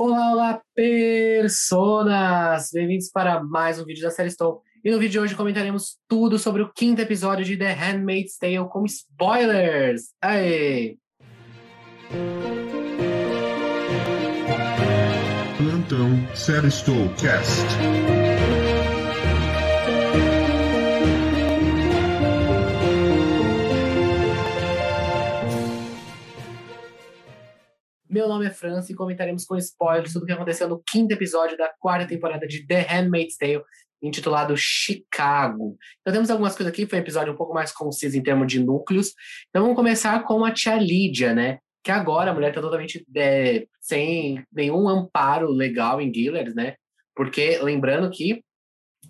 Olá, olá, personas! Bem-vindos para mais um vídeo da série Stone. E no vídeo de hoje comentaremos tudo sobre o quinto episódio de The Handmaid's Tale com spoilers! Aê! Plantão Série Stone Cast. Meu nome é França e comentaremos com spoilers tudo o que aconteceu no quinto episódio da quarta temporada de The Handmaid's Tale, intitulado Chicago. Então temos algumas coisas aqui, foi um episódio um pouco mais conciso em termos de núcleos. Então vamos começar com a tia Lídia, né? Que agora a mulher está totalmente é, sem nenhum amparo legal em Gilead, né? Porque lembrando que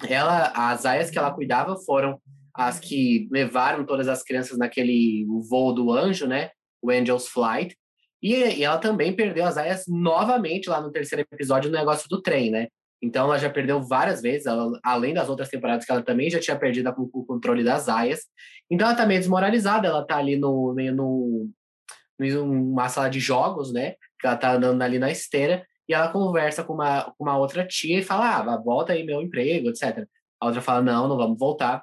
ela, as aias que ela cuidava foram as que levaram todas as crianças naquele voo do anjo, né? O Angel's Flight. E, e, ela também perdeu as aias novamente lá no terceiro episódio no negócio do trem, né? Então ela já perdeu várias vezes, ela, além das outras temporadas que ela também já tinha perdido com o controle das aias. Então ela tá meio desmoralizada, ela tá ali no no, numa sala de jogos, né? Que ela tá andando ali na esteira e ela conversa com uma, com uma outra tia e fala: "Ah, volta aí meu emprego, etc". A outra fala: "Não, não vamos voltar".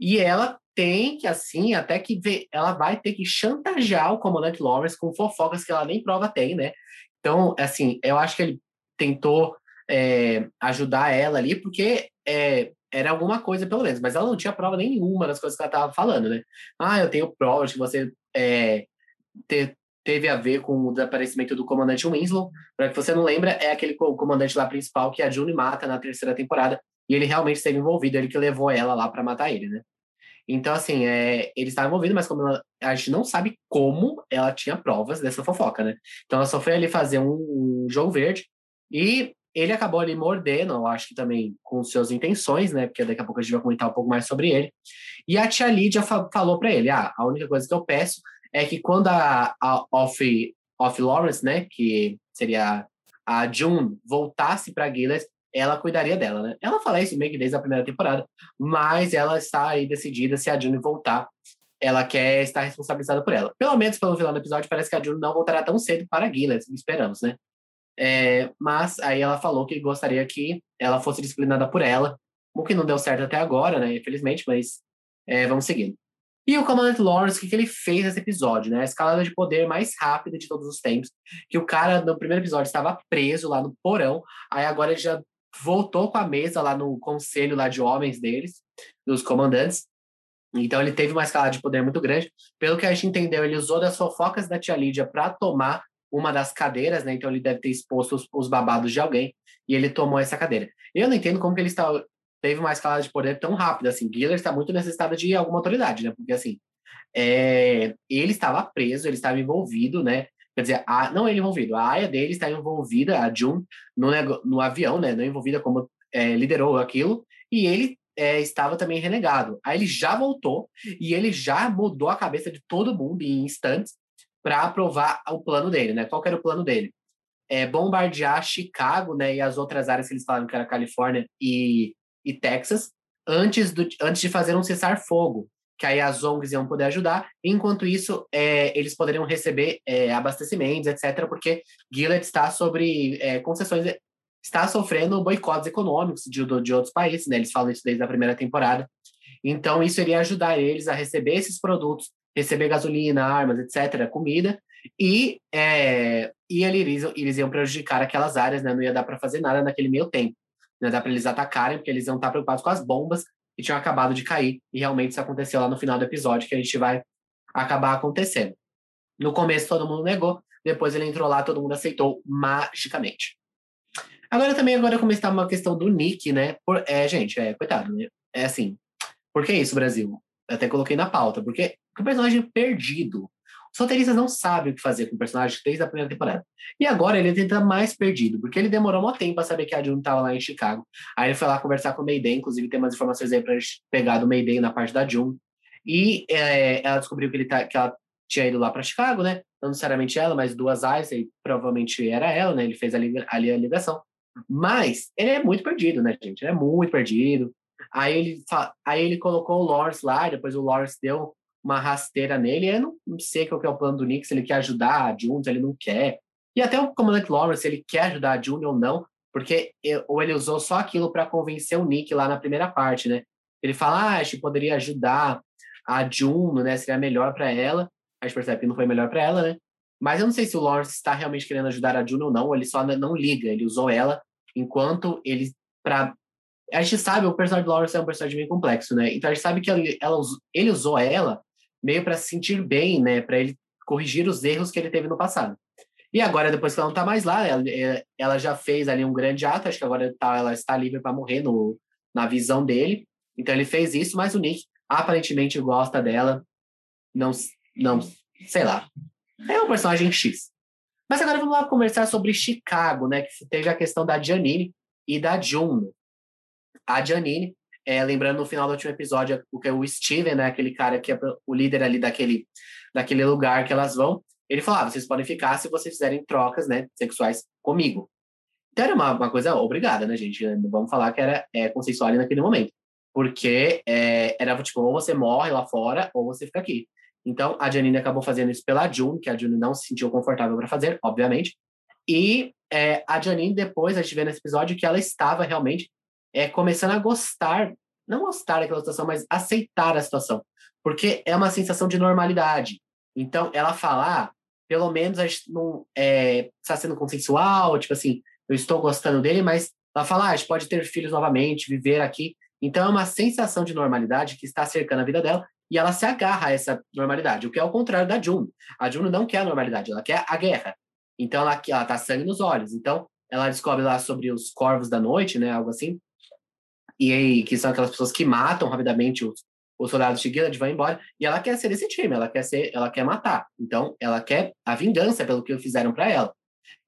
E ela tem que, assim, até que ver, ela vai ter que chantagear o comandante Lawrence com fofocas que ela nem prova tem, né? Então, assim, eu acho que ele tentou é, ajudar ela ali, porque é, era alguma coisa, pelo menos, mas ela não tinha prova nenhuma das coisas que ela estava falando, né? Ah, eu tenho provas que você é, te, teve a ver com o desaparecimento do comandante Winslow. Para que você não lembra, é aquele comandante lá principal que a June mata na terceira temporada, e ele realmente esteve envolvido, ele que levou ela lá para matar ele, né? Então, assim, é, ele estava envolvido, mas como ela, a gente não sabe como ela tinha provas dessa fofoca, né? Então ela só foi ali fazer um, um jogo verde e ele acabou ali mordendo, eu acho que também com suas intenções, né? Porque daqui a pouco a gente vai comentar um pouco mais sobre ele. E a tia Lídia fa falou para ele: ah, a única coisa que eu peço é que quando a, a Off, Off Lawrence, né, que seria a June, voltasse para Gilead, ela cuidaria dela, né? Ela fala isso meio que desde a primeira temporada, mas ela está aí decidida se a June voltar, ela quer estar responsabilizada por ela. Pelo menos pelo final do episódio, parece que a June não voltará tão cedo para Gilead, esperamos, né? É, mas aí ela falou que gostaria que ela fosse disciplinada por ela, o que não deu certo até agora, né? Infelizmente, mas é, vamos seguindo. E o Comandante Lawrence, o que, que ele fez nesse episódio, né? A escalada de poder mais rápida de todos os tempos. Que o cara, no primeiro episódio, estava preso lá no porão, aí agora ele já voltou com a mesa lá no conselho lá de homens deles, dos comandantes. Então ele teve uma escala de poder muito grande. Pelo que a gente entendeu, ele usou das fofocas da tia Lídia para tomar uma das cadeiras, né? Então ele deve ter exposto os, os, babados de alguém e ele tomou essa cadeira. Eu não entendo como que ele está, teve uma escala de poder tão rápida assim. Giller está muito necessitado de alguma autoridade, né? Porque assim, é, ele estava preso, ele estava envolvido, né? Quer dizer, a, não ele envolvido, a aia dele está envolvida, a June, no, no avião, né? Não envolvida como é, liderou aquilo, e ele é, estava também renegado. Aí ele já voltou e ele já mudou a cabeça de todo mundo em instantes para aprovar o plano dele, né? Qual era o plano dele? É bombardear Chicago, né? E as outras áreas que eles falaram que era Califórnia e, e Texas, antes, do, antes de fazer um cessar-fogo que aí as ONGs iam poder ajudar. Enquanto isso, é, eles poderiam receber é, abastecimentos, etc., porque Gilead está sobre é, concessões, está sofrendo boicotes econômicos de, de outros países, né? Eles falam isso desde a primeira temporada. Então, isso iria ajudar eles a receber esses produtos, receber gasolina, armas, etc., comida, e, é, e eles, eles iam prejudicar aquelas áreas, né? Não ia dar para fazer nada naquele meio tempo. Não ia dar para eles atacarem, porque eles iam estar preocupados com as bombas que tinham acabado de cair, e realmente isso aconteceu lá no final do episódio, que a gente vai acabar acontecendo. No começo todo mundo negou, depois ele entrou lá, todo mundo aceitou magicamente. Agora também agora começar uma questão do Nick, né? Por, é, gente, é, coitado, né? É assim, por que isso, Brasil? Eu até coloquei na pauta, porque o personagem perdido. Os roteiristas não sabem o que fazer com o personagem desde a primeira temporada. E agora ele tenta mais perdido, porque ele demorou um tempo para saber que a June estava lá em Chicago. Aí ele foi lá conversar com o Mayday, inclusive tem umas informações aí para pegar do Mayday na parte da June. E é, ela descobriu que, ele tá, que ela tinha ido lá para Chicago, né? Não necessariamente ela, mas duas eyes, e provavelmente era ela, né? Ele fez ali, ali a ligação. Mas ele é muito perdido, né, gente? Ele é muito perdido. Aí ele, aí ele colocou o Lawrence lá, depois o Lawrence deu uma rasteira nele. Eu não, sei qual é o plano do Nick, se ele quer ajudar a June, ele não quer. E até o comandante Lawrence, ele quer ajudar a June ou não, porque ou ele usou só aquilo para convencer o Nick lá na primeira parte, né? Ele fala, ah, acho que poderia ajudar a June, né? Seria melhor para ela. A gente percebe que não foi melhor para ela, né? Mas eu não sei se o Lawrence está realmente querendo ajudar a June ou não, ele só não liga. Ele usou ela enquanto ele para a gente sabe o personagem do Lawrence é um personagem bem complexo, né? Então a gente sabe que ele, ela, ele usou ela meio para se sentir bem, né? Para ele corrigir os erros que ele teve no passado. E agora, depois que ela não está mais lá, ela, é, ela, já fez ali um grande ato, acho que agora tá, ela está livre para morrer no, na visão dele. Então ele fez isso, mas o Nick aparentemente gosta dela. Não, não, sei lá. É um personagem X. Mas agora vamos lá conversar sobre Chicago, né? Que teve a questão da Janine e da June. A Janine, é, lembrando no final do último episódio, o que o Steven, né? Aquele cara que é o líder ali daquele, daquele lugar que elas vão ele falava, ah, vocês podem ficar se vocês fizerem trocas né, sexuais comigo. Então era uma, uma coisa obrigada, né, gente? Vamos falar que era é, consensual ali naquele momento. Porque é, era tipo, ou você morre lá fora, ou você fica aqui. Então a Janine acabou fazendo isso pela June, que a June não se sentiu confortável para fazer, obviamente. E é, a Janine, depois, a gente vê nesse episódio que ela estava realmente é, começando a gostar, não gostar daquela situação, mas aceitar a situação. Porque é uma sensação de normalidade. Então, ela falar, ah, pelo menos a gente não é, está sendo consensual, tipo assim, eu estou gostando dele, mas ela fala, ah, a gente pode ter filhos novamente, viver aqui. Então, é uma sensação de normalidade que está cercando a vida dela e ela se agarra a essa normalidade, o que é o contrário da June. A June não quer a normalidade, ela quer a guerra. Então, ela, ela tá sangue nos olhos. Então, ela descobre lá sobre os corvos da noite, né, algo assim, e aí, que são aquelas pessoas que matam rapidamente os, os soldados de Gilead vão embora e ela quer ser esse time, ela quer ser, ela quer matar. Então, ela quer a vingança pelo que fizeram para ela.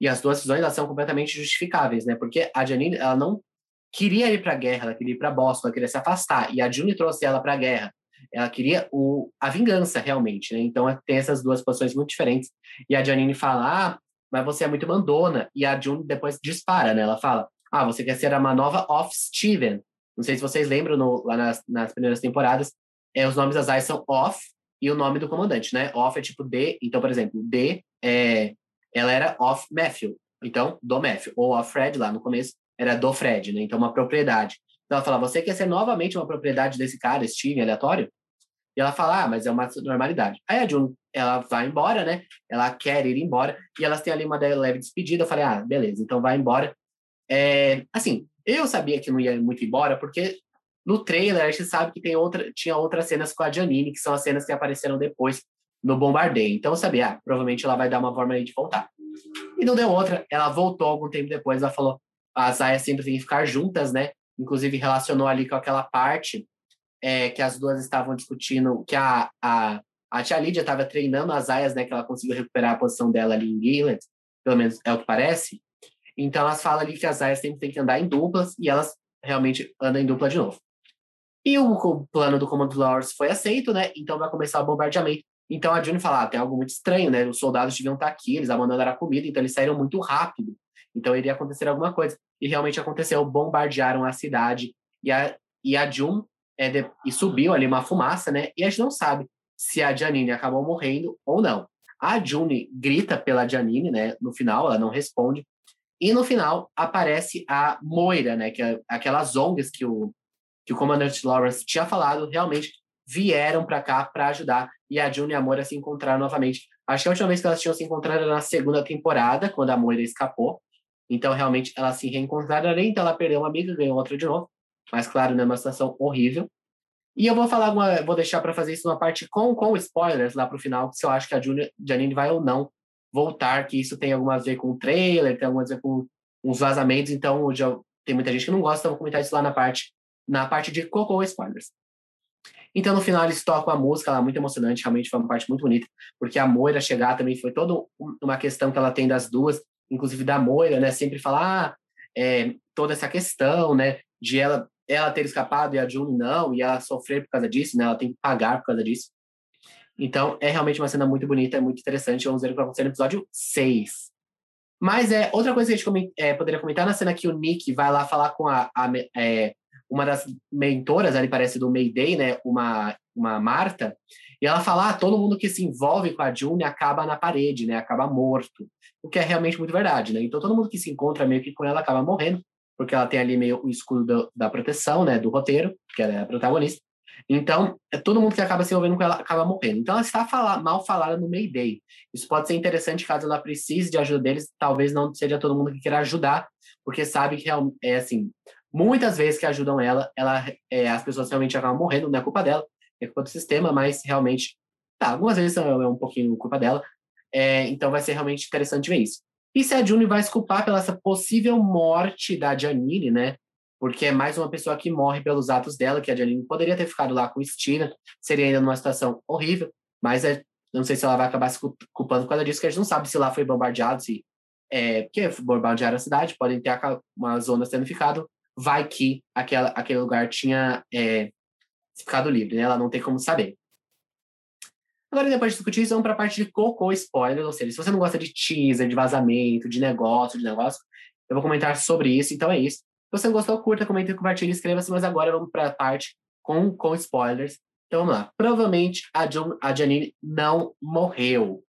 E as duas decisões elas são completamente justificáveis, né? Porque a Janine, ela não queria ir para a guerra, ela queria ir para Boston, ela queria se afastar. E a June trouxe ela para a guerra. Ela queria o, a vingança realmente, né? Então tem essas duas posições muito diferentes. E a Janine fala: "Ah, mas você é muito mandona". E a June depois dispara, né? Ela fala: "Ah, você quer ser uma nova off Steven". Não sei se vocês lembram, no, lá nas, nas, primeiras temporadas, é, os nomes das áreas são Off e o nome do comandante, né? Off é tipo D, então, por exemplo, D, é, ela era Off Matthew, então, do Matthew. Ou Off Fred, lá no começo, era do Fred, né? Então, uma propriedade. Então, ela fala, você quer ser novamente uma propriedade desse cara, Steven, aleatório? E ela fala, ah, mas é uma normalidade. Aí a June, ela vai embora, né? Ela quer ir embora, e elas têm ali uma leve despedida. Eu falei, ah, beleza, então vai embora. É, assim, eu sabia que não ia muito embora, porque no trailer a gente sabe que tem outra, tinha outras cenas com a Janine, que são as cenas que apareceram depois no bombardeio. Então eu sabia, ah, provavelmente ela vai dar uma forma aí de voltar. E não deu outra, ela voltou algum tempo depois, ela falou, as aias sempre têm que ficar juntas, né? Inclusive relacionou ali com aquela parte é, que as duas estavam discutindo, que a, a, a tia Lídia estava treinando as aias, né? Que ela conseguiu recuperar a posição dela ali em Gilead, pelo menos é o que parece. Então elas falam ali que as aias sempre têm que andar em duplas e elas realmente andam em dupla de novo. E o, o plano do comando Lawrence foi aceito, né? Então vai começar o bombardeamento. Então a June fala, ah, tem algo muito estranho, né? Os soldados deviam estar aqui, eles abandonaram a comida, então eles saíram muito rápido. Então iria acontecer alguma coisa. E realmente aconteceu, bombardearam a cidade e a, e a June é, de, e subiu ali uma fumaça, né? E a gente não sabe se a Janine acabou morrendo ou não. A June grita pela Janine, né? No final, ela não responde. E no final aparece a Moira, né? Que é aquelas ONGs que o, que o comandante Lawrence tinha falado, realmente vieram para cá para ajudar. E a June e a Moira se encontraram novamente. Acho que a última vez que elas tinham se encontrado era na segunda temporada, quando a Moira escapou. Então, realmente, elas se reencontraram ali. Então, ela perdeu uma amiga, ganhou outra de novo. Mas, claro, né, uma situação horrível. E eu vou falar, uma, vou deixar para fazer isso numa parte com, com spoilers lá para o final, se eu acho que a Janine vai ou não voltar, que isso tem alguma a ver com o trailer, tem alguma a ver com uns vazamentos, então já tem muita gente que não gosta, então vou comentar isso lá na parte, na parte de Coco Spoilers. Então, no final, eles tocam a música lá, muito emocionante, realmente foi uma parte muito bonita, porque a Moira chegar também foi toda uma questão que ela tem das duas, inclusive da Moira, né, sempre falar ah, é, toda essa questão, né, de ela, ela ter escapado e a June não, e ela sofrer por causa disso, né, ela tem que pagar por causa disso. Então, é realmente uma cena muito bonita, é muito interessante. Vamos ver o que vai acontecer no episódio 6. Mas é outra coisa que a gente é, poderia comentar na cena que o Nick vai lá falar com a, a é, uma das mentoras, ali parece do Mayday, né? Uma, uma Marta. E ela fala: ah, todo mundo que se envolve com a June acaba na parede, né? Acaba morto. o que é realmente muito verdade, né? Então todo mundo que se encontra meio que com ela acaba morrendo, porque ela tem ali meio o escudo do, da proteção, né, do roteiro, que ela é a protagonista. Então, é todo mundo que acaba se envolvendo com ela acaba morrendo. Então, ela está fala, mal falada no Mayday. Isso pode ser interessante caso ela precise de ajuda deles. Talvez não seja todo mundo que queira ajudar, porque sabe que é assim. Muitas vezes que ajudam ela, ela é, as pessoas realmente acabam morrendo, não é culpa dela, é culpa do sistema, mas realmente, tá, algumas vezes é um pouquinho culpa dela. É, então, vai ser realmente interessante ver isso. E se a June vai se culpar pela essa possível morte da Janine, né? Porque é mais uma pessoa que morre pelos atos dela, que a Janine poderia ter ficado lá com Stina, seria ainda numa situação horrível, mas é, não sei se ela vai acabar se culpando por causa disso, que a gente não sabe se lá foi bombardeado, se é, porque bombardearam a cidade, podem ter uma zona sendo ficado, vai que aquela, aquele lugar tinha é, ficado livre, né? Ela não tem como saber. Agora, depois de discutir isso, vamos para a parte de cocô spoiler, ou seja, se você não gosta de teaser, de vazamento, de negócio, de negócio, eu vou comentar sobre isso, então é isso. Você gostou, curta, comente, compartilhe, inscreva-se, mas agora vamos para a parte com, com spoilers. Então vamos lá. Provavelmente a, John, a Janine não morreu.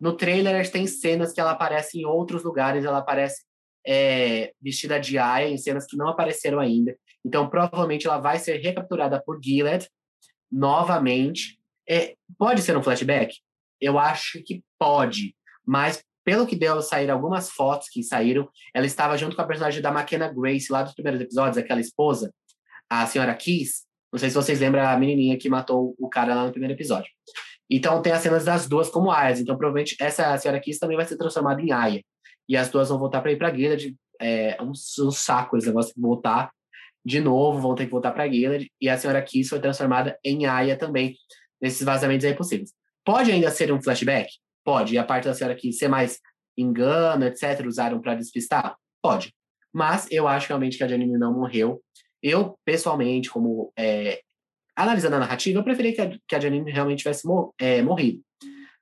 No trailer, tem cenas que ela aparece em outros lugares, ela aparece é, vestida de Aya, em cenas que não apareceram ainda. Então, provavelmente ela vai ser recapturada por Gilead novamente. É, pode ser um flashback? Eu acho que pode, mas pelo que deu sair algumas fotos que saíram, ela estava junto com a personagem da McKenna Grace, lá dos primeiros episódios, aquela esposa, a senhora Kiss. Não sei se vocês lembram a menininha que matou o cara lá no primeiro episódio. Então tem as cenas das duas como Ayas. Então provavelmente essa senhora Kiss também vai ser transformada em Aya. E as duas vão voltar para ir para Gilead. É um, um saco esse negócio de voltar de novo, vão ter que voltar para Gilead. E a senhora Kiss foi transformada em Aya também, nesses vazamentos aí possíveis. Pode ainda ser um flashback? Pode. E a parte da senhora que ser mais engano, etc., usaram para despistar? Pode. Mas eu acho realmente que a Janine não morreu. Eu, pessoalmente, como é, analisando a narrativa, eu preferi que a, que a Janine realmente tivesse mor é, morrido.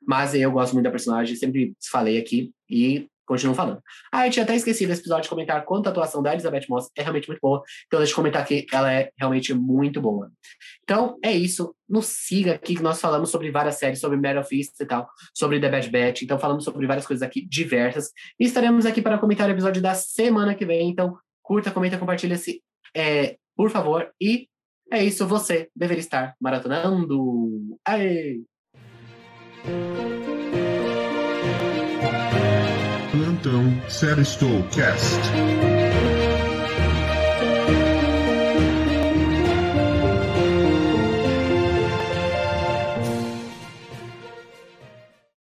Mas eu gosto muito da personagem, sempre falei aqui, e continuo falando. Ah, eu tinha até esquecido esse episódio de comentar quanto a atuação da Elizabeth Moss é realmente muito boa. Então, deixa eu comentar que ela é realmente muito boa. Então, é isso. Nos siga aqui que nós falamos sobre várias séries, sobre Mare of East e tal, sobre The Bad Batch. Então, falamos sobre várias coisas aqui diversas. E estaremos aqui para comentar o episódio da semana que vem. Então, curta, comenta, compartilha se é, por favor. E é isso, você deveria estar maratonando. Aê! Plantão Série Cast.